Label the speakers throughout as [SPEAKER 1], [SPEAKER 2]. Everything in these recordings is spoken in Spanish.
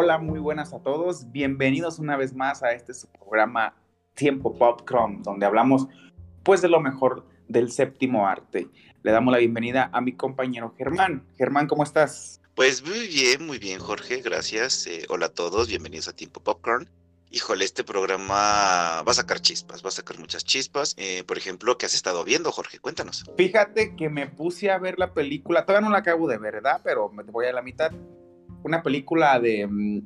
[SPEAKER 1] Hola, muy buenas a todos. Bienvenidos una vez más a este su programa Tiempo Popcorn, donde hablamos pues de lo mejor del séptimo arte. Le damos la bienvenida a mi compañero Germán. Germán, ¿cómo estás?
[SPEAKER 2] Pues muy bien, muy bien, Jorge, gracias. Eh, hola a todos, bienvenidos a Tiempo Popcorn. Híjole, este programa va a sacar chispas, va a sacar muchas chispas. Eh, por ejemplo, ¿qué has estado viendo, Jorge? Cuéntanos.
[SPEAKER 1] Fíjate que me puse a ver la película, todavía no la acabo de ver, ¿verdad? Pero me voy a la mitad una película de, mm,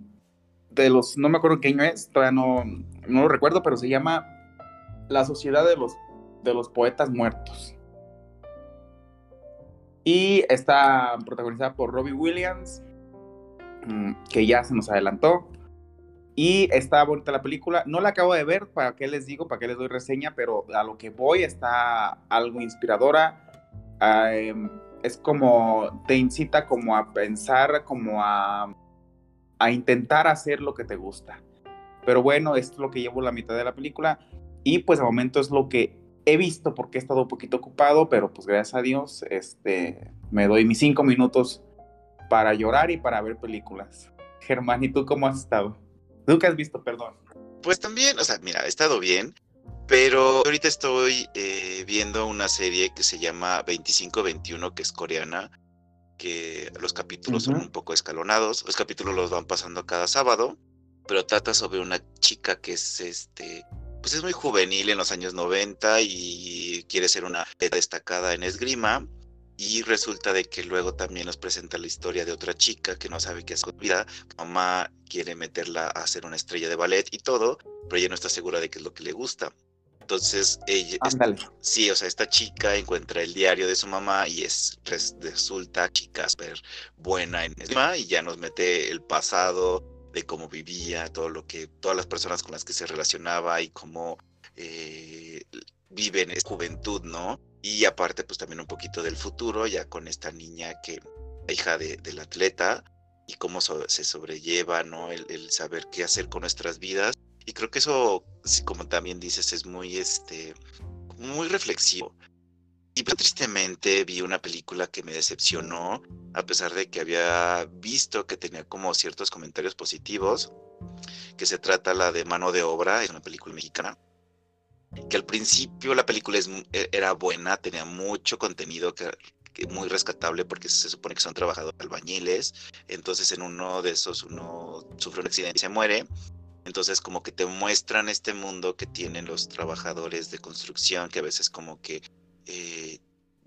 [SPEAKER 1] de los, no me acuerdo qué año es, todavía no, no lo recuerdo, pero se llama La Sociedad de los, de los Poetas Muertos. Y está protagonizada por Robbie Williams, mm, que ya se nos adelantó. Y está bonita la película. No la acabo de ver, para qué les digo, para qué les doy reseña, pero a lo que voy está algo inspiradora. Em, es como, te incita como a pensar, como a, a intentar hacer lo que te gusta. Pero bueno, es lo que llevo la mitad de la película y pues de momento es lo que he visto porque he estado un poquito ocupado, pero pues gracias a Dios este, me doy mis cinco minutos para llorar y para ver películas. Germán, ¿y tú cómo has estado? ¿Tú has visto, perdón?
[SPEAKER 2] Pues también, o sea, mira, he estado bien. Pero ahorita estoy eh, viendo una serie que se llama 2521, que es coreana, que los capítulos son un poco escalonados. Los capítulos los van pasando cada sábado, pero trata sobre una chica que es este. Pues es muy juvenil en los años 90 y quiere ser una destacada en esgrima. Y resulta de que luego también nos presenta la historia de otra chica que no sabe qué es su vida. Mamá quiere meterla a ser una estrella de ballet y todo, pero ella no está segura de qué es lo que le gusta. Entonces, ella, sí, o sea, esta chica encuentra el diario de su mamá y es resulta chica súper buena en esgrima y ya nos mete el pasado de cómo vivía, todo lo que, todas las personas con las que se relacionaba y cómo eh, vive en juventud, ¿no? Y aparte, pues también un poquito del futuro, ya con esta niña que, hija de, del atleta, y cómo se sobrelleva, ¿no? el saber qué hacer con nuestras vidas y creo que eso, como también dices, es muy, este, muy reflexivo. Y pues, tristemente vi una película que me decepcionó, a pesar de que había visto que tenía como ciertos comentarios positivos, que se trata la de Mano de Obra, es una película mexicana, que al principio la película es, e, era buena, tenía mucho contenido que, muy rescatable porque se supone que son trabajadores albañiles, entonces en uno de esos uno sufre un accidente y se muere, entonces como que te muestran este mundo que tienen los trabajadores de construcción, que a veces como que eh,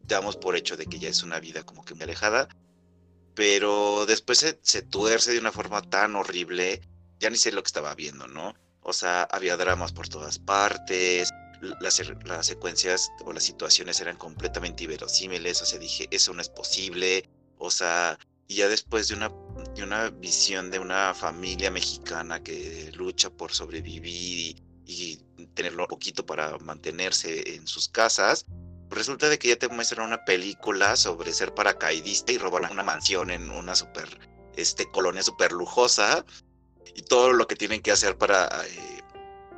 [SPEAKER 2] damos por hecho de que ya es una vida como que muy alejada, pero después se, tuerce de una forma tan horrible, ya ni sé lo que estaba viendo, ¿no? O sea, había dramas por todas partes, las, las secuencias o las situaciones eran completamente inverosímiles, o sea, dije, eso no es posible, o sea, y ya después de una, de una visión de una familia mexicana que lucha por sobrevivir y, tenerlo un poquito para mantenerse en sus casas, resulta de que ya te muestran una película sobre ser paracaidista y robar una mansión en una super este, colonia super lujosa y todo lo que tienen que hacer para eh,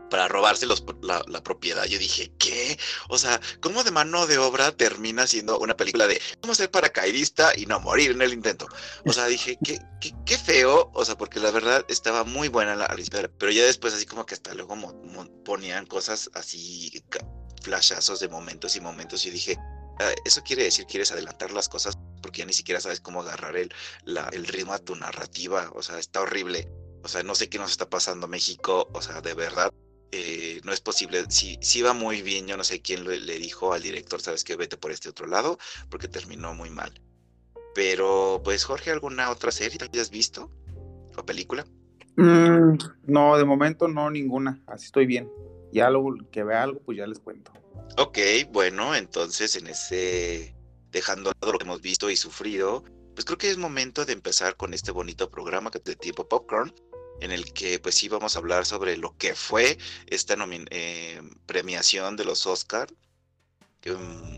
[SPEAKER 2] para robarse la, propiedad. Yo dije, ¿qué? O sea, ¿cómo de mano de obra termina siendo una película de cómo ser paracaidista y no morir en el intento? O sea, dije, qué, qué, feo, o sea, porque la verdad estaba muy buena la historia, pero ya después así como que hasta luego ponían cosas así, flashazos de momentos y momentos y dije, ah, eso quiere decir quieres adelantar las cosas porque ya ni siquiera sabes cómo agarrar el, la, el ritmo a tu narrativa, o sea, está horrible. O sea, no sé qué nos está pasando México, o sea, de verdad, eh, no es posible. Si, si va muy bien, yo no sé quién le, dijo al director, sabes que vete por este otro lado, porque terminó muy mal. Pero, pues, Jorge, ¿alguna otra serie que hayas visto? ¿O película?
[SPEAKER 1] Mm, no, de momento no, ninguna. Así estoy bien. Ya luego que vea algo, pues ya les cuento.
[SPEAKER 2] Ok, bueno, entonces en ese, dejando todo lo que hemos visto y sufrido, pues creo que es momento de empezar con este bonito programa que de tipo Popcorn en el que pues sí vamos a hablar sobre lo que fue esta eh, premiación de los Oscar,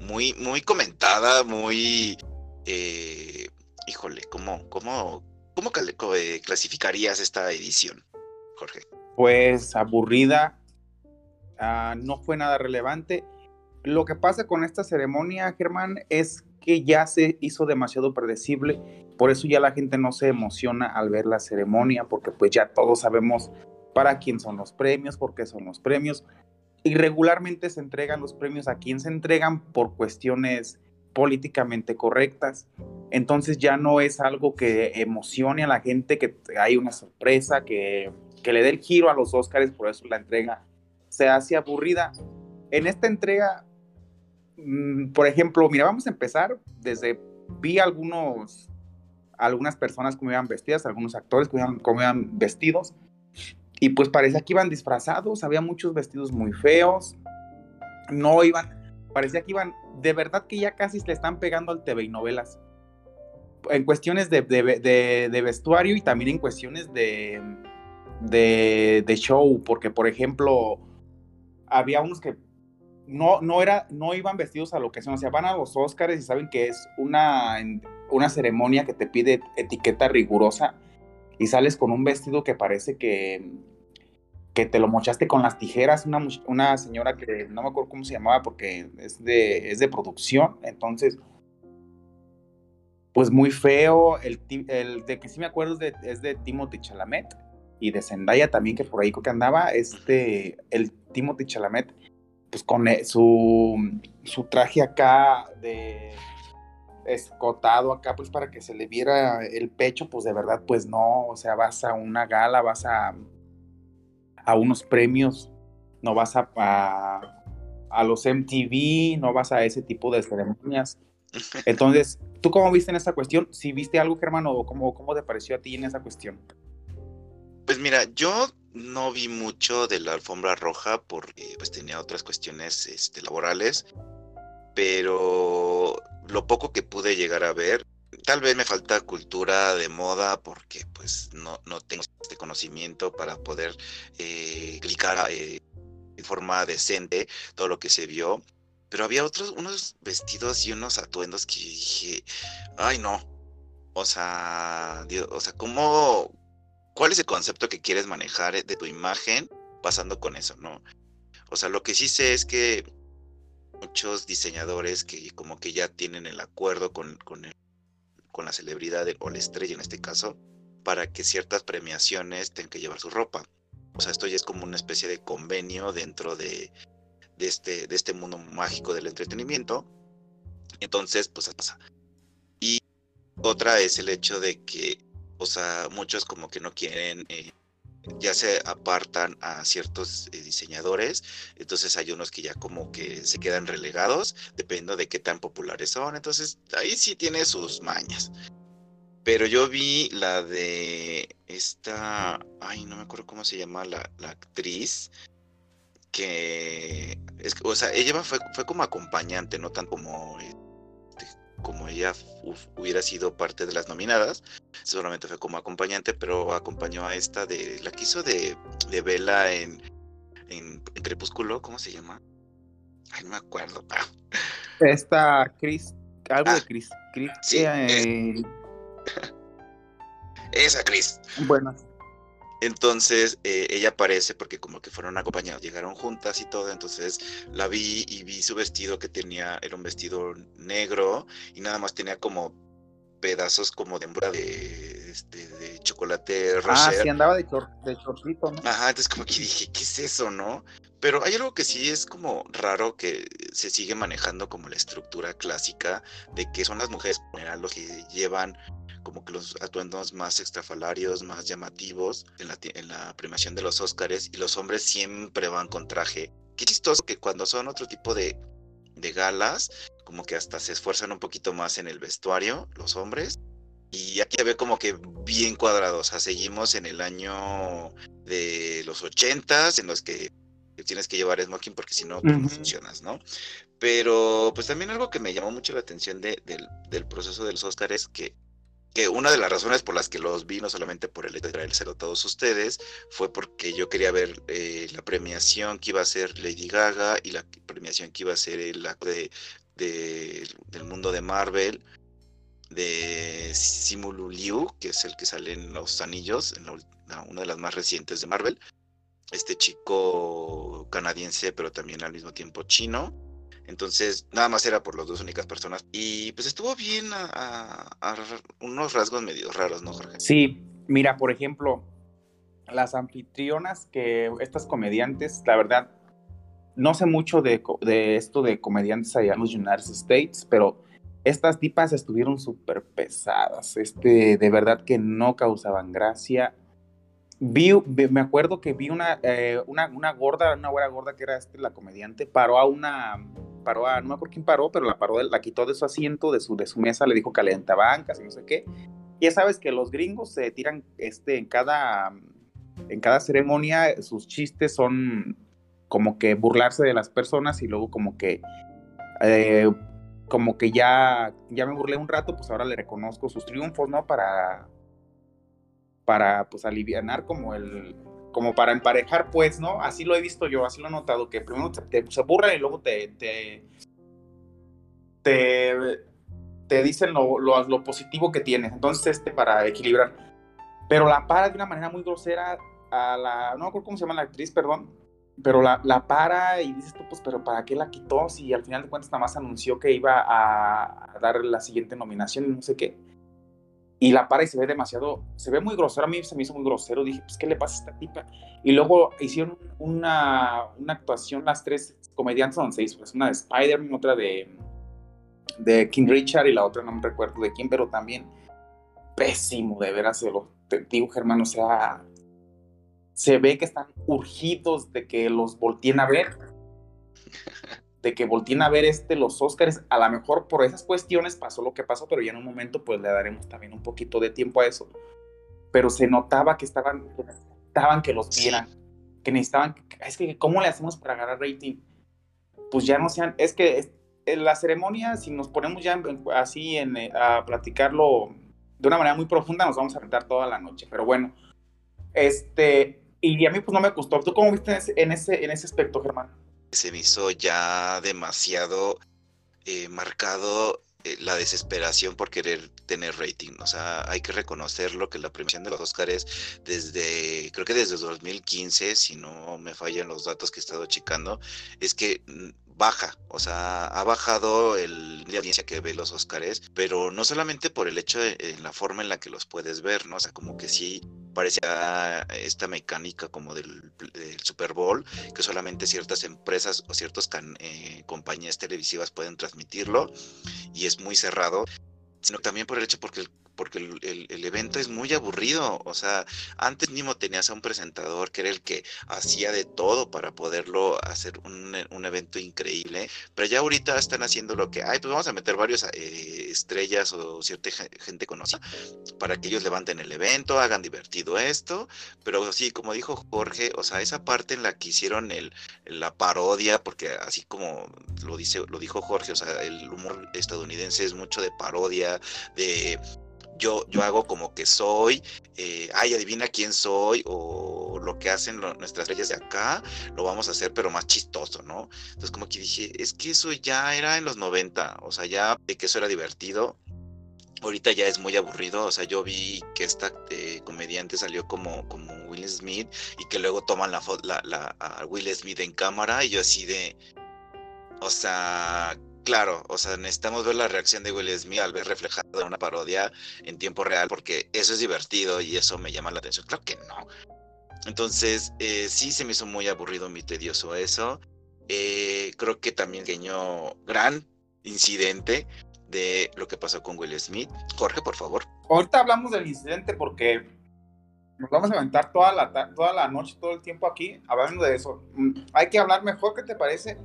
[SPEAKER 2] muy, muy comentada, muy, eh, híjole, ¿cómo, cómo, cómo eh, clasificarías esta edición, Jorge?
[SPEAKER 1] Pues aburrida, ah, no fue nada relevante. Lo que pasa con esta ceremonia, Germán, es que ya se hizo demasiado predecible, por eso ya la gente no se emociona al ver la ceremonia, porque pues ya todos sabemos para quién son los premios, por qué son los premios, y regularmente se entregan los premios a quien se entregan por cuestiones políticamente correctas. Entonces ya no es algo que emocione a la gente, que hay una sorpresa, que, que le dé el giro a los Óscares, por eso la entrega se hace aburrida. En esta entrega, por ejemplo, mira, vamos a empezar desde, vi algunos, algunas personas como iban vestidas, algunos actores como iban, como iban vestidos, y pues parecía que iban disfrazados, había muchos vestidos muy feos, no iban, parecía que iban, de verdad que ya casi le están pegando al TV y novelas. En cuestiones de, de, vestuario y también en cuestiones de, de, show, porque por ejemplo, había unos que no, no, era, no iban vestidos a lo que son, o sea, van a los Oscars y saben que es una, una ceremonia que te pide etiqueta rigurosa y sales con un vestido que parece que, que te lo mochaste con las tijeras, una, una señora que no me acuerdo cómo se llamaba porque es de, es de producción, entonces, pues muy feo, el, el de que sí me acuerdo es de, es Timothy Chalamet y de Zendaya también, que por ahí que andaba, este, el Timothy Chalamet, pues con e, su, su traje acá de escotado acá, pues para que se le viera el pecho, pues de verdad, pues no, o sea, vas a una gala, vas a, a unos premios, no vas a, a, los MTV, no vas a ese tipo de ceremonias. Entonces, ¿tú cómo viste en esa cuestión? Si viste algo, Germán, o cómo, cómo te pareció a ti en esa cuestión.
[SPEAKER 2] Pues mira, yo no vi mucho de la alfombra roja porque pues tenía otras cuestiones este, laborales, pero lo poco que pude llegar a ver, tal vez me falta cultura de moda porque pues no, no tengo este conocimiento para poder eh, explicar eh, de forma decente todo lo que se vio. Pero había otros, unos vestidos y unos atuendos que dije, ay no, o sea, o sea, ¿cómo, cuál es el concepto que quieres manejar de tu imagen pasando con eso, no? O sea, lo que sí sé es que muchos diseñadores que como que ya tienen el acuerdo con, con, con la celebridad o la estrella en este caso, para que ciertas premiaciones tengan que llevar su ropa. O sea, esto ya es como una especie de convenio dentro de, de, este, de este mundo mágico del entretenimiento. Entonces, pues pasa. Y otra es el hecho de que, o sea, muchos como que no quieren eh, ya se apartan a ciertos eh, diseñadores, entonces hay unos que ya como que se quedan relegados, dependiendo de qué tan populares son, entonces ahí sí tiene sus mañas. Pero yo vi la de esta, ay, no me acuerdo cómo se llama la, la actriz, que, o sea, ella fue, fue como acompañante, no tan como eh, como ella hubiera sido parte de las nominadas, solamente fue como acompañante, pero acompañó a esta de la que hizo de, de Vela en, en, Crepúsculo, ¿cómo se llama? Ay, no me acuerdo. Ah.
[SPEAKER 1] Esta Chris, algo de ah, Chris, Chris.
[SPEAKER 2] Sí, eh, esa Chris.
[SPEAKER 1] Bueno,
[SPEAKER 2] entonces eh, ella aparece porque como que fueron acompañados, llegaron juntas y todo, entonces la vi y vi su vestido que tenía, era un vestido negro y nada más tenía como pedazos como de hembra de, este, de chocolate
[SPEAKER 1] rosa. Ah, sí, andaba de, chor de chorrito, ¿no?
[SPEAKER 2] Ajá, entonces como que dije, ¿qué es eso, no? Pero hay algo que sí es como raro que se sigue manejando como la estructura clásica de que son las mujeres en general los que llevan como que los atuendos más extrafalarios, más llamativos en la, en la premiación de los Óscares y los hombres siempre van con traje. Qué chistoso que cuando son otro tipo de, de galas, como que hasta se esfuerzan un poquito más en el vestuario, los hombres. Y aquí ve como que bien cuadrados. O sea, seguimos en el año de los ochentas, en los que tienes que llevar smoking porque si no, pues, no funcionas, ¿no? Pero pues también algo que me llamó mucho la atención de, del, del proceso de los Oscars es que que una de las razones por las que los vi, no solamente por el hecho de traérselo a todos ustedes, fue porque yo quería ver eh, la premiación que iba a ser Lady Gaga y la premiación que iba a ser el de, de, del mundo de Marvel, de Simulu Liu, que es el que sale en Los Anillos, una de las más recientes de Marvel. Este chico canadiense, pero también al mismo tiempo chino. Entonces, nada más era por las dos únicas personas. Y pues estuvo bien a, unos rasgos medio raros, ¿no, Jorge?
[SPEAKER 1] Sí, mira, por ejemplo, las anfitrionas que estas comediantes, la verdad, no sé mucho de, de esto de comediantes allá en los United States, pero estas tipas estuvieron súper pesadas, este, de verdad que no causaban gracia. Vi, me acuerdo que vi una, eh, una, una, gorda, una güera gorda que era este, la comediante, paró a una, paró a, no me acuerdo quién paró, pero la paró, la quitó de su asiento, de su, de su mesa, le dijo bancas y no sé qué. Ya sabes que los gringos se tiran este, en cada, en cada ceremonia, sus chistes son como que burlarse de las personas y luego como que eh, como que ya, ya me burlé un rato, pues ahora le reconozco sus triunfos, ¿no? Para, para pues alivianar como el, como para emparejar, pues, ¿no? Así lo he visto yo, así lo he notado, que primero te, se burlan y luego te, te, te, dicen lo, lo, lo, positivo que tienes. Entonces, este, para equilibrar. Pero la para de una manera muy grosera a la, no me acuerdo cómo se llama la actriz, perdón, pero la, la, para y dices tú, pues, pero ¿para qué la quitó? Si al final de cuentas nada más anunció que iba a, dar la siguiente nominación y no sé qué. Y la para y se ve demasiado, se ve muy grosero, a mí se me hizo muy grosero, dije, pues, ¿qué le pasa a esta tipa? Y luego hicieron una, una actuación, las tres comediantes donde se hizo, pues, una de Spider-Man, otra de, de King Richard y la otra no me recuerdo de quién, pero también pésimo, de veras, de lo, te digo, Germán, o sea, se ve que están urgidos de que los volteen a ver, de que volteen a ver este, los Oscars. A lo mejor por esas cuestiones pasó lo que pasó, pero ya en un momento pues le daremos también un poquito de tiempo a eso. Pero se notaba que estaban, que necesitaban que los vieran, que necesitaban, es que ¿cómo le hacemos para ganar rating? Pues ya no sean, es que en la ceremonia, si nos ponemos ya así en, eh, a platicarlo de una manera muy profunda, nos vamos a rentar toda la noche. Pero bueno, este, y a mí pues no me gustó. ¿Tú cómo viste en ese, en ese aspecto, Germán?
[SPEAKER 2] Se me hizo ya demasiado eh, marcado eh, la desesperación por querer tener rating. O sea, hay que reconocerlo que la premiación de los Oscars desde, creo que desde 2015, si no me fallan los datos que he estado checando, es que mm, baja, o sea, ha bajado el, la audiencia que ve los Oscars, pero no solamente por el hecho de la forma en la que los puedes ver, ¿no? O sea, como que sí parecía esta mecánica como del, Super Bowl, que solamente ciertas empresas o ciertas eh, compañías televisivas pueden transmitirlo y es muy cerrado, sino también por el hecho porque el porque el, evento es muy aburrido. O sea, antes mismo tenías a un presentador que era el que hacía de todo para poderlo hacer un, evento increíble, pero ya ahorita están haciendo lo que, ay, pues vamos a meter varios eh, estrellas o cierta gente conocida para que ellos levanten el evento, hagan divertido esto, pero sí, como dijo Jorge, o sea, esa parte en la que hicieron el, la parodia, porque así como lo, dice, lo dijo Jorge, o sea, el humor estadounidense es mucho de parodia, de yo, yo hago como que soy, eh, ay, adivina quién soy, o lo que hacen nuestras leyes de acá, lo vamos a hacer, pero más chistoso, ¿no? Entonces, como que dije, es que eso ya era en los 90, o sea, ya de que eso era divertido. Ahorita ya es muy aburrido, o sea, yo vi que esta eh, comediante salió como, como Will Smith y que luego toman la, la, la a Will Smith en cámara y yo así de, o sea, Claro, o sea, necesitamos ver la reacción de Will Smith al ver reflejada una parodia en tiempo real, porque eso es divertido y eso me llama la atención. Claro que no. Entonces, eh, sí se me hizo muy aburrido, muy tedioso eso. Eh, creo que también pequeño gran incidente de lo que pasó con Will Smith. Jorge, por favor.
[SPEAKER 1] Ahorita hablamos del incidente porque nos vamos a aventar toda la, toda la noche, todo el tiempo aquí hablando de eso. Mm, hay que hablar mejor, ¿qué te parece?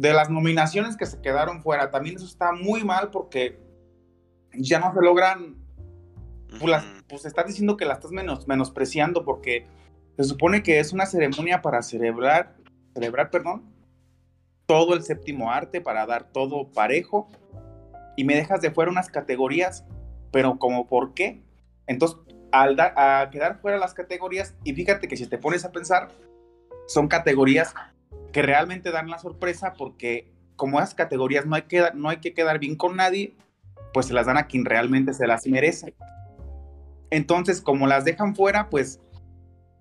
[SPEAKER 1] De las nominaciones que se quedaron fuera, también eso está muy mal porque ya no se logran, pues, pues estás diciendo que la estás menos, menospreciando porque se supone que es una ceremonia para celebrar, celebrar, perdón, todo el séptimo arte, para dar todo parejo, y me dejas de fuera unas categorías, pero como por qué? Entonces, al a quedar fuera las categorías, y fíjate que si te pones a pensar, son categorías que realmente dan la sorpresa porque como esas categorías no hay que, no hay que quedar bien con nadie, pues se las dan a quien realmente se las merece. Entonces, como las dejan fuera, pues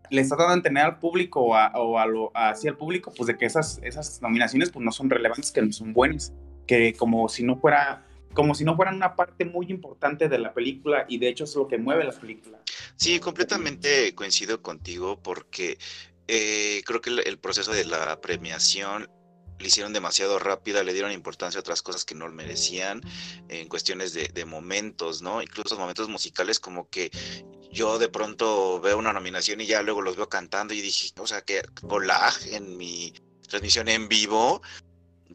[SPEAKER 1] le está dando a entender al público o, a, lo, hacia el público, pues de que esas, esas nominaciones pues no son relevantes, que no son buenas, que como si no fuera como si no fueran una parte muy importante de la película y de hecho es lo que mueve la película.
[SPEAKER 2] Sí, completamente coincido contigo porque eh, creo que el, proceso de la premiación le hicieron demasiado rápida, le dieron importancia a otras cosas que no merecían en cuestiones de, de momentos, ¿no? Incluso momentos musicales como que yo de pronto veo una nominación y ya luego los veo cantando y dije, o sea, que lag en mi transmisión en vivo,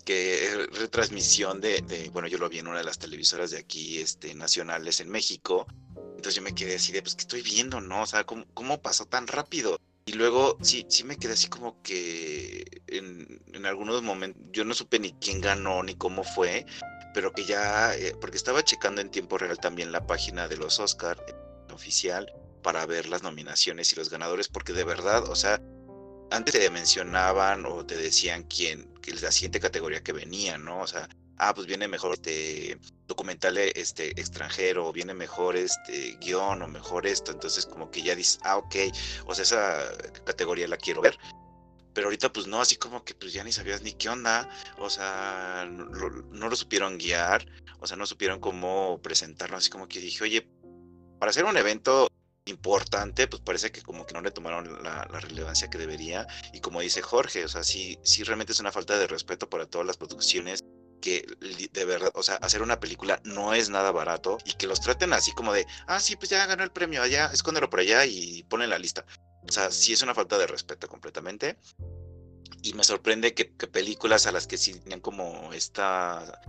[SPEAKER 2] que retransmisión de, de, bueno, yo lo vi en una de las televisoras de aquí, este, nacionales en México, entonces yo me quedé así de, pues, ¿qué estoy viendo, no? O sea, ¿cómo, cómo pasó tan rápido? Y luego sí, sí me quedé así como que en, en, algunos momentos yo no supe ni quién ganó ni cómo fue, pero que ya, eh, porque estaba checando en tiempo real también la página de los Oscar oficial para ver las nominaciones y los ganadores, porque de verdad, o sea, antes te mencionaban o te decían quién, que es la siguiente categoría que venía, ¿no? O sea, ah, pues viene mejor este documental este extranjero, o viene mejor este guion o mejor esto, entonces como que ya dices, ah, ok, o sea, esa categoría la quiero ver. Pero ahorita pues no, así como que pues ya ni sabías ni qué onda, o sea, no, no lo supieron guiar, o sea, no supieron cómo presentarlo, así como que dije, oye, para hacer un evento importante, pues parece que como que no le tomaron la, relevancia que debería. Y como dice Jorge, o sea, sí, sí realmente es una falta de respeto para todas las producciones que de verdad, o sea, hacer una película no es nada barato y que los traten así como de, ah, sí, pues ya ganó el premio allá, escóndelo por allá y ponen la lista. O sea, sí es una falta de respeto completamente. Y me sorprende que, que películas a las que sí tenían como esta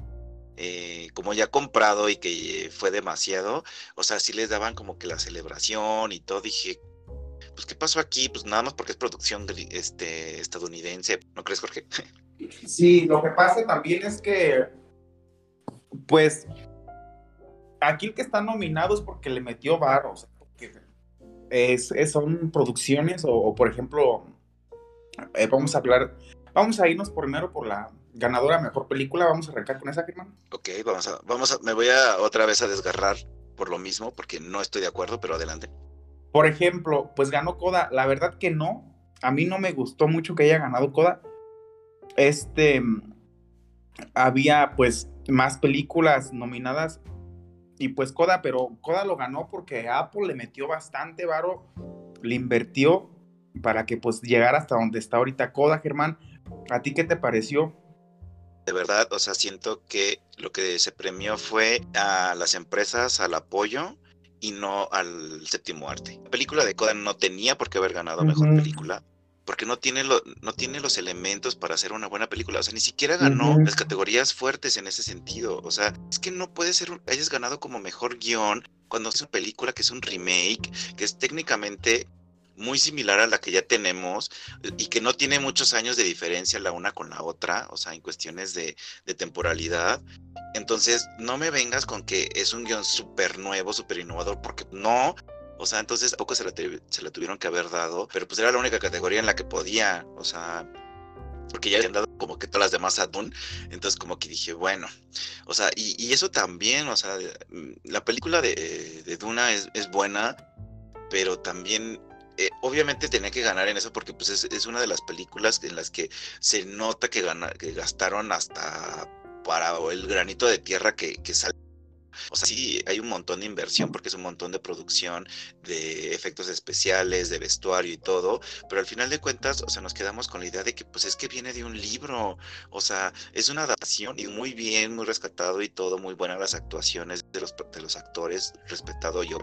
[SPEAKER 2] eh, como ya comprado y que fue demasiado, o sea, sí les daban como que la celebración y todo, dije, pues ¿qué pasó aquí? Pues nada más porque es producción este, estadounidense, ¿no crees, Jorge?
[SPEAKER 1] Sí, lo que pasa también es que, pues, aquí el que está nominado es porque le metió bar, o sea, porque es, son producciones o, por ejemplo, eh, vamos a hablar, vamos a irnos primero por la ganadora mejor película. Vamos a arrancar con esa, Germán.
[SPEAKER 2] Ok, vamos a, vamos a, me voy a otra vez a desgarrar por lo mismo, porque no estoy de acuerdo, pero adelante.
[SPEAKER 1] Por ejemplo, pues ganó Coda. La verdad que no. A mí no me gustó mucho que haya ganado Coda. Este. Había pues más películas nominadas. Y pues Coda, pero Coda lo ganó porque Apple le metió bastante varo. Le invirtió para que pues llegara hasta donde está ahorita Coda, Germán. ¿A ti qué te pareció?
[SPEAKER 2] de verdad, o sea, siento que lo que se premió fue a las empresas, al apoyo y no al séptimo arte. La película de Coda no tenía por qué haber ganado mejor película, porque no tiene, lo, no tiene los elementos para hacer una buena película. O sea, ni siquiera ganó las categorías fuertes en ese sentido. O sea, es que no puede ser, hayas ganado como mejor guion cuando es una película que es un remake, que es técnicamente muy similar a la que ya tenemos y que no tiene muchos años de diferencia la una con la otra, o sea, en cuestiones de, temporalidad. Entonces, no me vengas con que es un guion súper nuevo, súper innovador, porque no. O sea, entonces tampoco se la, se la tuvieron que haber dado, pero pues era la única categoría en la que podía, o sea, porque ya habían dado como que todas las demás a Dune, entonces como que dije, bueno, o sea, y, eso también, o sea, mm, la película de, de Duna es, es buena, pero también eh, obviamente tenía que ganar en eso porque pues es, una de las películas en las que se nota que, que gastaron hasta para el granito de tierra que, que sale o sea, sí, hay un montón de inversión porque es un montón de producción, de efectos especiales, de vestuario y todo, pero al final de cuentas, o sea, nos quedamos con la idea de que pues es que viene de un libro, o sea, es una adaptación y muy bien, muy rescatado y todo, muy buenas las actuaciones de los, de los actores, respetado yo,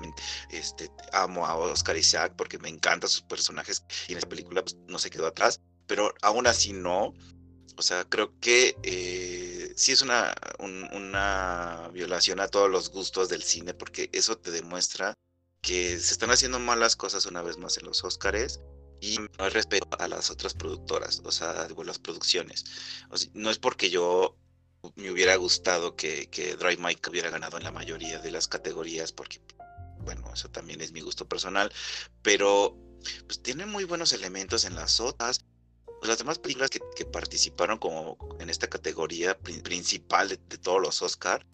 [SPEAKER 2] este, amo a Oscar Isaac porque me encantan sus personajes y en esta película pues, no se quedó atrás, pero aún así no, o sea, creo que eh, sí es una, una violación a todos los gustos del cine, porque eso te demuestra que se están haciendo malas cosas una vez más en los Óscares y no respeto a las otras productoras, o sea, las producciones. no es porque yo me hubiera gustado que, que Drive Mike hubiera ganado en la mayoría de las categorías, porque, bueno, eso también es mi gusto personal, pero pues tiene muy buenos elementos en las otras las demás películas que, participaron como en esta categoría principal de, todos los Oscar,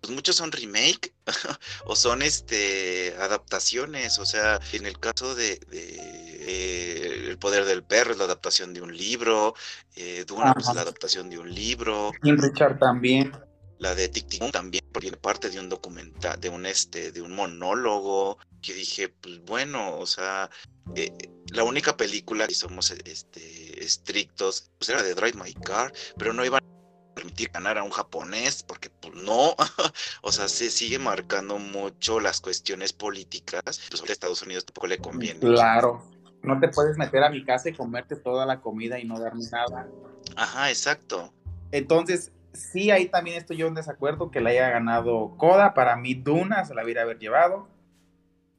[SPEAKER 2] pues muchos son remake o son este adaptaciones. O sea, en el caso de, eh, El poder del perro es la adaptación de un libro, eh, Duna pues, es la adaptación de un libro.
[SPEAKER 1] Y Richard también.
[SPEAKER 2] La de Tic Tic también tiene parte de un documental, de un este, de un monólogo, que dije, pues bueno, o sea, eh, la única película que somos este, estrictos, pues era de Drive My Car, pero no iban a permitir ganar a un japonés, porque pues no, o sea, se sigue marcando mucho las cuestiones políticas, pues a Estados Unidos tampoco le conviene.
[SPEAKER 1] Claro, no te puedes meter a mi casa y comerte toda la comida y no darme nada.
[SPEAKER 2] Ajá, exacto.
[SPEAKER 1] Entonces, sí, ahí también estoy yo en desacuerdo que le haya ganado Coda. Para mí, Duna se la hubiera haber llevado.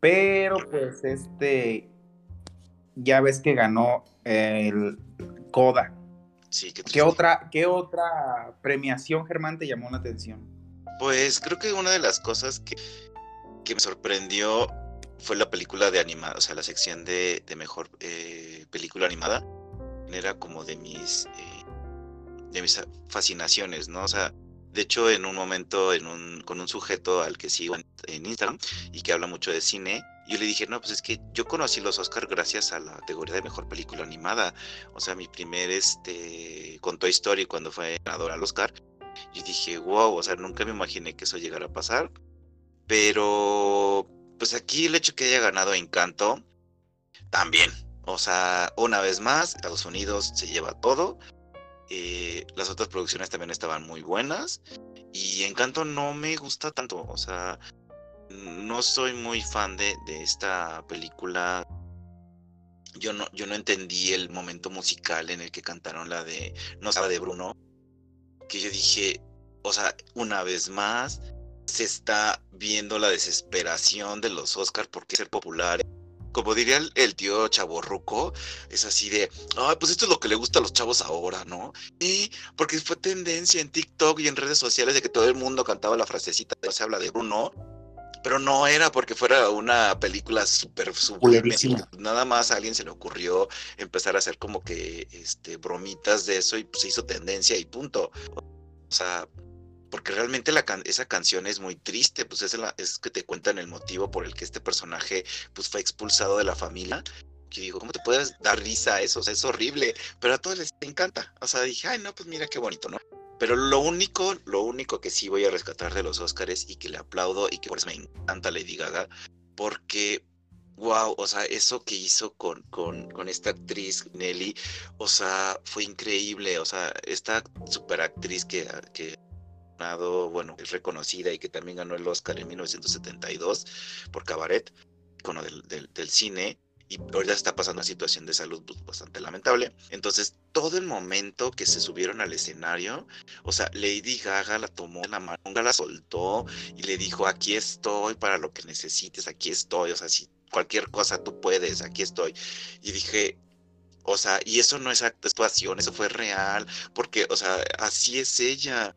[SPEAKER 1] Pero, pues, este. Ya ves que ganó el Coda.
[SPEAKER 2] Sí, qué,
[SPEAKER 1] ¿Qué otra, ¿Qué otra premiación, Germán, te llamó la atención?
[SPEAKER 2] Pues creo que una de las cosas que, que me sorprendió fue la película de animada, o sea, la sección de, de mejor eh, película animada. Era como de mis. Eh, de mis fascinaciones, ¿no? O sea, de hecho, en un momento con un sujeto al que sigo en, Instagram y que habla mucho de cine, yo le dije, no, pues es que yo conocí los Oscars gracias a la categoría de mejor película animada. O sea, mi primer, este, con Toy Story cuando fue ganador al Oscar, yo dije, wow, o sea, nunca me imaginé que eso llegara a pasar. Pero, pues aquí el hecho que haya ganado Encanto, también. O sea, una vez más, Estados Unidos se lleva todo. Eh, las otras producciones también estaban muy buenas. Y Encanto no me gusta tanto. O sea, no soy muy fan de, de esta película. Yo no, yo no entendí el momento musical en el que cantaron la de No de Bruno. Que yo dije, o sea, una vez más se está viendo la desesperación de los Oscars por ser populares como diría el, tío chaborruco, es así de, ay, pues esto es lo que le gusta a los chavos ahora, ¿no? Y porque fue tendencia en TikTok y en redes sociales de que todo el mundo cantaba la frasecita de se habla de Bruno, pero no era porque fuera una película súper. Nada más a alguien se le ocurrió empezar a hacer como que este bromitas de eso y pues se hizo tendencia y punto. O sea, porque realmente la esa canción es muy triste, pues es, la, es que te cuentan el motivo por el que este personaje pues fue expulsado de la familia. Que digo, ¿cómo te puedes dar risa a eso? O sea, es horrible, pero a todos les encanta. O sea, dije, ay, no, pues mira qué bonito, ¿no? Pero lo único, lo único que sí voy a rescatar de los Oscars y que le aplaudo y que por eso me encanta Lady Gaga, porque wow, o sea, eso que hizo con, con, con, esta actriz Nelly, o sea, fue increíble, o sea, esta super actriz que, que bueno, es reconocida y que también ganó el Oscar en 1972 por Cabaret, con del, del, cine, y ahorita está pasando una situación de salud pues, bastante lamentable. Entonces, todo el momento que se subieron al escenario, o sea, Lady Gaga la tomó la mano, la soltó y le dijo, aquí estoy para lo que necesites, aquí estoy, o sea, si cualquier cosa tú puedes, aquí estoy. Y dije, o sea, y eso no es actuación, eso fue real, porque, o sea, así es ella.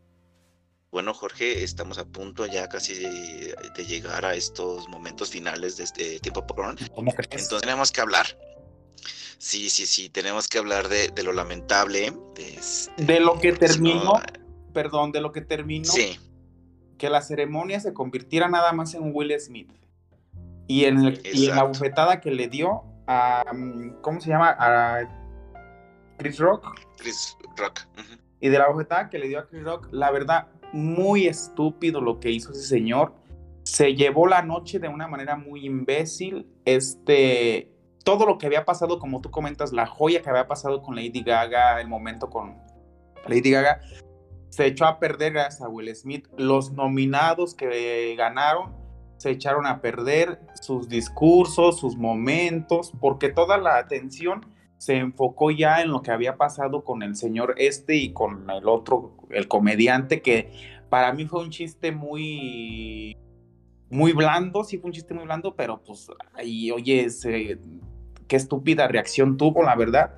[SPEAKER 2] Bueno, Jorge, estamos a punto ya casi de, llegar a estos momentos finales de este tiempo por Entonces tenemos que hablar. Sí, sí, sí, tenemos que hablar de, lo lamentable. De,
[SPEAKER 1] este, lo que terminó, perdón, de lo que terminó. Sí. Que la ceremonia se convirtiera nada más en Will Smith. Y en, la bufetada que le dio a, ¿cómo se llama? A Chris Rock.
[SPEAKER 2] Chris Rock.
[SPEAKER 1] Y de la bufetada que le dio a Chris Rock, la verdad, muy estúpido lo que hizo ese señor. Se llevó la noche de una manera muy imbécil. Este, todo lo que había pasado, como tú comentas, la joya que había pasado con Lady Gaga, el momento con Lady Gaga, se echó a perder gracias a Will Smith. Los nominados que ganaron se echaron a perder sus discursos, sus momentos, porque toda la atención se enfocó ya en lo que había pasado con el señor este y con el otro, el comediante, que para mí fue un chiste muy, muy blando, sí fue un chiste muy blando, pero pues ahí, oye, qué estúpida reacción tuvo, la verdad,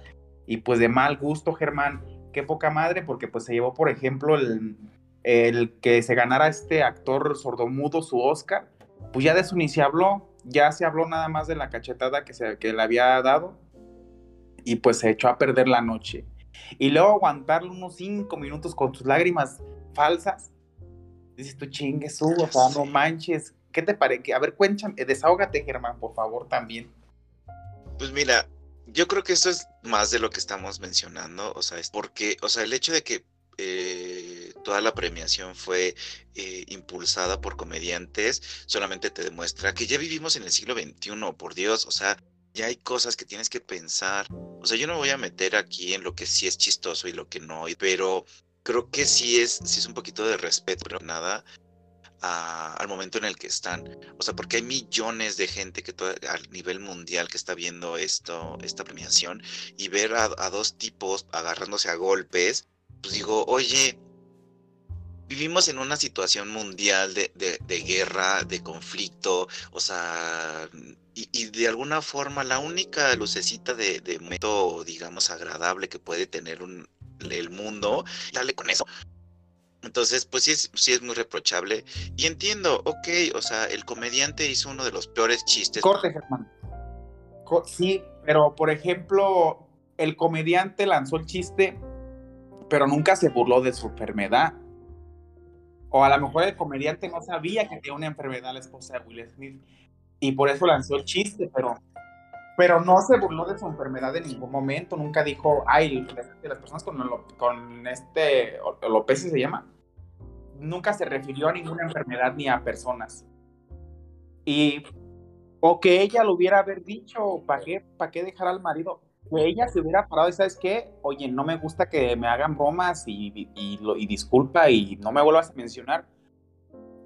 [SPEAKER 1] y pues de mal gusto, Germán, qué poca madre, porque pues se llevó, por ejemplo, el, el que se ganara este actor sordomudo su Oscar, pues ya de eso ni se habló, ya se habló nada más de la cachetada que, se, que le había dado, y pues se echó a perder la noche. Y luego aguantarle unos cinco minutos con tus lágrimas falsas. Dices tú chingue su, o sea, no manches. ¿Qué te parece? A ver, cuéntame, desahógate, Germán, por favor, también.
[SPEAKER 2] Pues mira, Yo creo que esto es más de lo que estamos mencionando, o sea, es porque, o sea, el hecho de que eh, toda la premiación fue eh, impulsada por comediantes, solamente te demuestra que ya vivimos en el siglo XXI, por Dios, o sea, ya hay cosas que tienes que pensar. O sea, yo no me voy a meter aquí en lo que sí es chistoso y lo que no, pero creo que sí es, sí es un poquito de respeto, pero nada. al momento en el que están. O sea, porque hay millones de gente que a nivel mundial que está viendo esto, esta premiación, y ver a, a dos tipos agarrándose a golpes, pues digo, oye, vivimos en una situación mundial de, guerra, de conflicto, o sea, y, de alguna forma la única lucecita de, de momento, digamos, agradable que puede tener un, el mundo, dale con eso. Entonces, pues sí es, sí es muy reprochable. Y entiendo, ok, o sea, el comediante hizo uno de los peores chistes.
[SPEAKER 1] Corte, Germán. sí, pero por ejemplo, el comediante lanzó el chiste pero nunca se burló de su enfermedad. O a lo mejor el comediante no sabía que tenía una enfermedad la esposa de Will Smith y por eso lanzó el chiste, pero, pero no se burló de su enfermedad en ningún momento. Nunca dijo, ay, las personas con, con este, alopecia se llama, nunca se refirió a ninguna enfermedad ni a personas. Y, o que ella lo hubiera haber dicho, ¿para qué, para qué dejar al marido? Que ella se hubiera parado y sabes qué, oye, no me gusta que me hagan bromas y, y, disculpa y no me vuelvas a mencionar.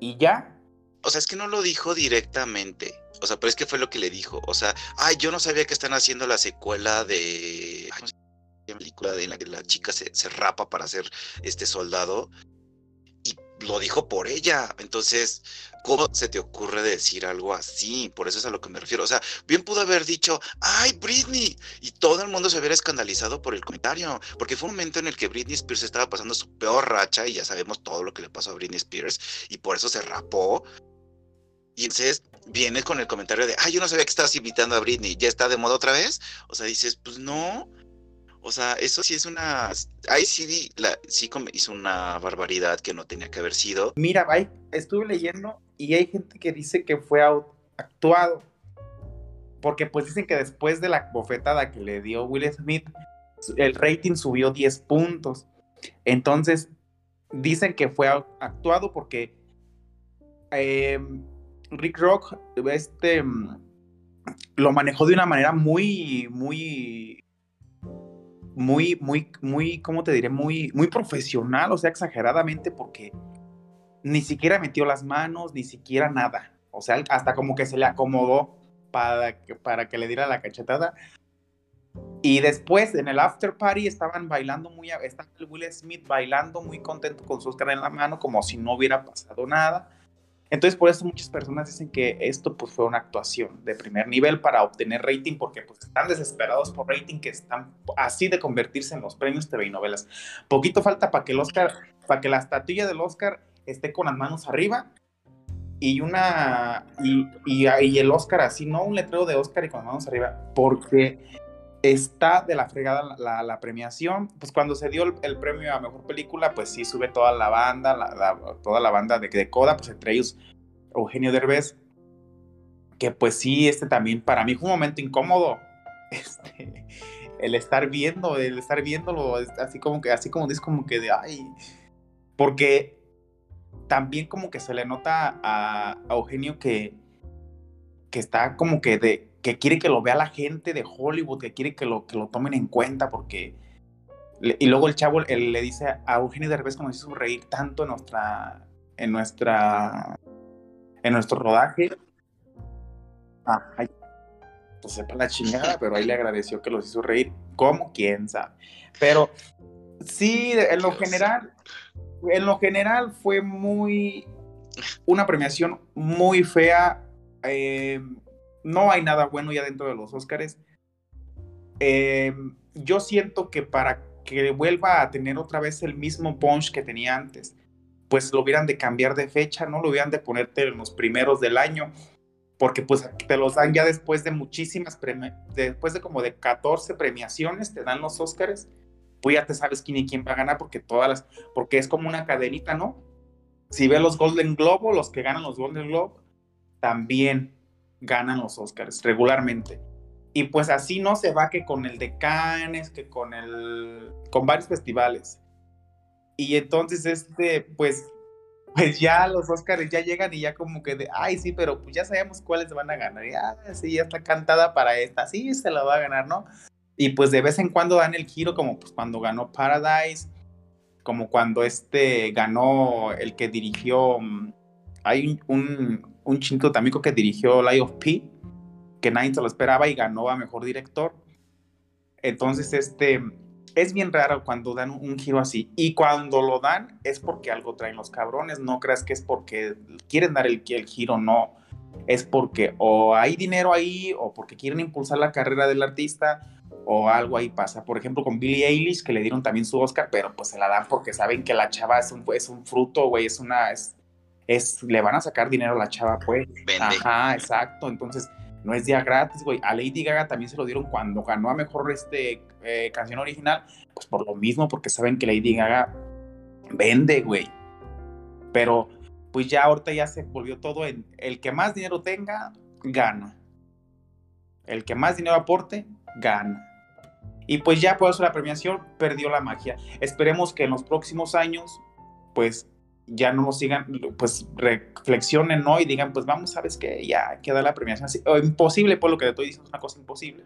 [SPEAKER 1] Y ya.
[SPEAKER 2] O sea, es que no lo dijo directamente. O sea, pero es que fue lo que le dijo. O sea, ay, yo no sabía que están haciendo la secuela de. película de la que la chica se, se rapa para ser este soldado lo dijo por ella. Entonces, ¿cómo se te ocurre decir algo así? Por eso es a lo que me refiero. O sea, bien pudo haber dicho, ¡ay, Britney! Y todo el mundo se hubiera escandalizado por el comentario. Porque fue un momento en el que Britney Spears estaba pasando su peor racha y ya sabemos todo lo que le pasó a Britney Spears. Y por eso se rapó. Y entonces viene con el comentario de, ay, yo no sabía que estabas invitando a Britney, ¿ya está de moda otra vez? O sea, dices, pues no, o sea, eso sí es una. Ahí sí, sí hizo una barbaridad que no tenía que haber sido.
[SPEAKER 1] Mira, estuve leyendo y hay gente que dice que fue actuado. Porque pues dicen que después de la bofetada que le dio Will Smith, el rating subió 10 puntos. Entonces, dicen que fue actuado porque em, Rick Rock este, lo manejó de una manera muy, muy muy, muy, muy, ¿cómo te diré? Muy, muy profesional, o sea, exageradamente, porque ni siquiera metió las manos, ni siquiera nada. O sea, hasta como que se le acomodó para que, para que le diera la cachetada. Y después, en el after party, estaban bailando muy, estaba Will Smith bailando muy contento con su Oscar en la mano, como si no hubiera pasado nada. Entonces, por eso muchas personas dicen que esto pues, fue una actuación de primer nivel para obtener rating, porque pues, están desesperados por rating, que están así de convertirse en los premios TV y novelas. Poquito falta para que el Oscar, para que la estatuilla del Oscar esté con las manos arriba y una y, y, el Oscar así, no un letrero de Oscar y con las manos arriba, porque está de la fregada la, premiación. Pues cuando se dio el, premio a mejor película, pues sí sube toda la banda, toda la banda de, Coda, pues entre ellos Eugenio Derbez, que pues sí, este también para mí fue un momento incómodo. Este, el estar viendo, el estar viéndolo, así como que, así como dice, como que de ay, porque también como que se le nota a, a Eugenio que, que está como que de que quiere que lo vea la gente de Hollywood, que quiere que lo, que lo tomen en cuenta, porque... y luego el chavo le dice a Eugenio Derbez que nos hizo reír tanto en nuestra... En nuestra... En nuestro rodaje. Ah, pues sepa la chingada, pero ahí le agradeció que los hizo reír. ¿Cómo? ¿Quién sabe? Pero sí, en lo general, en lo general fue muy, una premiación muy fea. Eh, no hay nada bueno ya dentro de los Óscares. Eh, yo siento que para que vuelva a tener otra vez el mismo punch que tenía antes, pues lo hubieran de cambiar de fecha, ¿no? Lo hubieran de ponerte en los primeros del año, porque pues te los dan ya después de muchísimas, después de como de 14 premiaciones, te dan los Óscares, pues ya te sabes quién y quién va a ganar, porque todas las, porque es como una cadenita, ¿no? Si ves los Golden Globe, los que ganan los Golden Globe, también ganan los Oscars regularmente. Y pues así no se va que con el de Cannes, que con el con varios festivales. Y entonces este pues pues ya los Oscars ya llegan y ya como que de, ay, sí, pero pues ya sabemos cuáles van a ganar. Ya, sí, ya está cantada para esta, sí, se la va a ganar, ¿no? Y pues de vez en cuando dan el giro, como pues cuando ganó Paradise, como cuando este ganó el que dirigió, mm, hay un, chinto también que dirigió of P, que nadie se lo esperaba y ganó a Mejor Director. Entonces, este, es bien raro cuando dan un giro así. Y cuando lo dan es porque algo traen los cabrones. No creas que es porque quieren dar el, el giro, no. Es porque o hay dinero ahí o porque quieren impulsar la carrera del artista o algo ahí pasa. Por ejemplo, con Billie Eilish, que le dieron también su Oscar, pero pues se la dan porque saben que la chava es un, es un fruto, güey, es una... es, le van a sacar dinero a la chava, pues. Ajá, exacto. Entonces, no es día gratis, güey. A Lady Gaga también se lo dieron cuando ganó a mejor este, eh, canción original, pues por lo mismo, porque saben que Lady Gaga vende, güey. Pero pues ya ahorita ya se volvió todo en el que más dinero tenga, gana. El que más dinero aporte, gana. Y pues ya por eso la premiación perdió la magia. Esperemos que en los próximos años, pues ya no nos sigan, pues reflexionen, ¿no? Y digan, pues vamos, ¿sabes qué? Ya queda la premiación así. O imposible, por lo que te estoy diciendo, es una cosa imposible.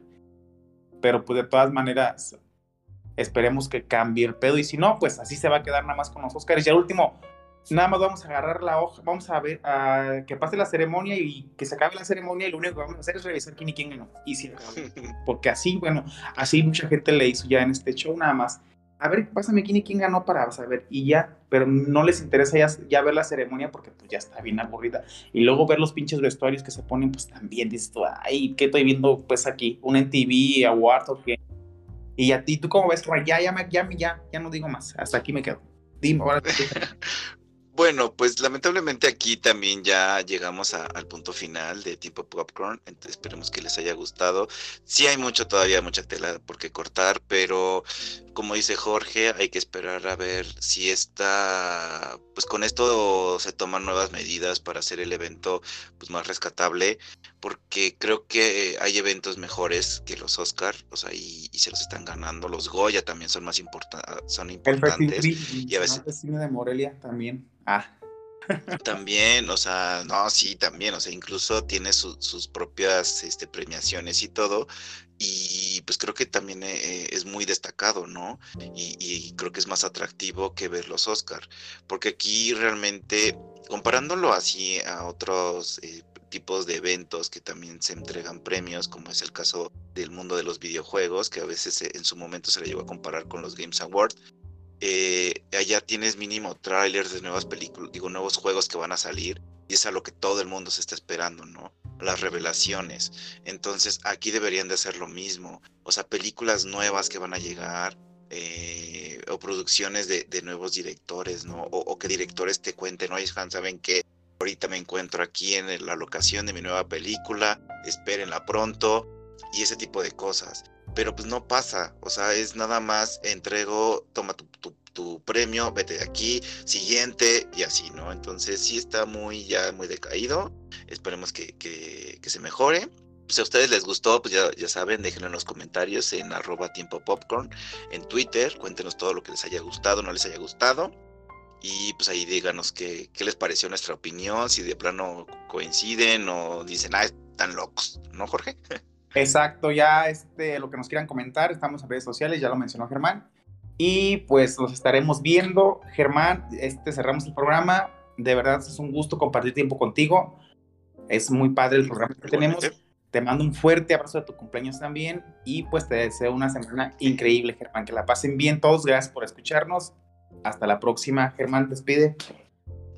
[SPEAKER 1] Pero pues de todas maneras, esperemos que cambie el pedo. Y si no, pues así se va a quedar nada más con los Oscars. Y al último, nada más vamos a agarrar la hoja, vamos a ver, a que pase la ceremonia y que se acabe la ceremonia y lo único que vamos a hacer es revisar quién y quién ganó. Y si Porque así, bueno, así mucha gente le hizo ya en este show nada más a ver, pásame quién y quién ganó para saber, y ya, pero no les interesa ya, ver la ceremonia porque pues ya está bien aburrida. Y luego ver los pinches vestuarios que se ponen, pues también dices tú, ay, ¿qué estoy viendo pues aquí? ¿Un NTV, Award o qué? Y a ti, ¿tú cómo ves? Ya, ya, ya, ya, ya no digo más, hasta aquí me quedo. Dime, ahora.
[SPEAKER 2] Bueno, pues lamentablemente aquí también ya llegamos al punto final de Tipo Popcorn, entonces esperemos que les haya gustado. Sí hay mucho todavía, mucha tela por qué cortar, pero como dice Jorge, hay que esperar a ver si está, pues con esto se toman nuevas medidas para hacer el evento pues más rescatable, porque creo que hay eventos mejores que los Oscar, o sea, y, se los están ganando. Los Goya también son más importantes, son importantes.
[SPEAKER 1] y a veces... El cine de Morelia también. Ah.
[SPEAKER 2] También, o sea, no, sí, también, o sea, incluso tiene sus propias este, premiaciones y todo, y pues creo que también eh, es muy destacado, ¿no? Y, creo que es más atractivo que ver los Oscar, porque aquí realmente, comparándolo así a otros eh, tipos de eventos que también se entregan premios, como es el caso del mundo de los videojuegos, que a veces en su momento se le llegó a comparar con los Games Awards, eh, allá tienes mínimo trailers de nuevas películas, digo, nuevos juegos que van a salir y es a lo que todo el mundo se está esperando, ¿no? Las revelaciones. Entonces aquí deberían de hacer lo mismo, o sea, películas nuevas que van a llegar. Eh, o producciones de, nuevos directores, ¿no? O, que directores te cuenten, oye, ¿saben que Ahorita me encuentro aquí en la locación de mi nueva película, espérenla pronto, y ese tipo de cosas pero pues no pasa, o sea, es nada más entrego, toma tu, premio, vete de aquí, siguiente y así, ¿no? Entonces sí está muy ya muy decaído, esperemos que, se mejore. Si a ustedes les gustó, pues ya, ya saben, déjenlo en los comentarios en arroba tiempo popcorn, en Twitter, cuéntenos todo lo que les haya gustado, no les haya gustado. Y pues ahí díganos qué, qué les pareció nuestra opinión, si de plano coinciden o dicen, ah, están locos, ¿no, Jorge?
[SPEAKER 1] Exacto, ya este, lo que nos quieran comentar, estamos en redes sociales, ya lo mencionó Germán. Y pues nos estaremos viendo. Germán, este, cerramos el programa. De verdad es un gusto compartir tiempo contigo. Es muy padre el programa que tenemos. Te mando un fuerte abrazo de tu cumpleaños también. Y pues te deseo una semana increíble, Germán. Que la pasen bien todos. Gracias por escucharnos. Hasta la próxima. Germán, despide.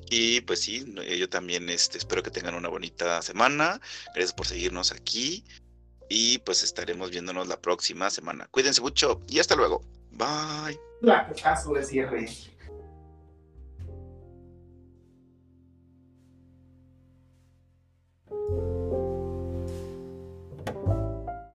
[SPEAKER 2] Y pues sí, yo también este, espero que tengan una bonita semana. Gracias por seguirnos aquí. Y pues estaremos viéndonos la próxima semana. Cuídense mucho y hasta luego. Bye.
[SPEAKER 1] La caso de cierre.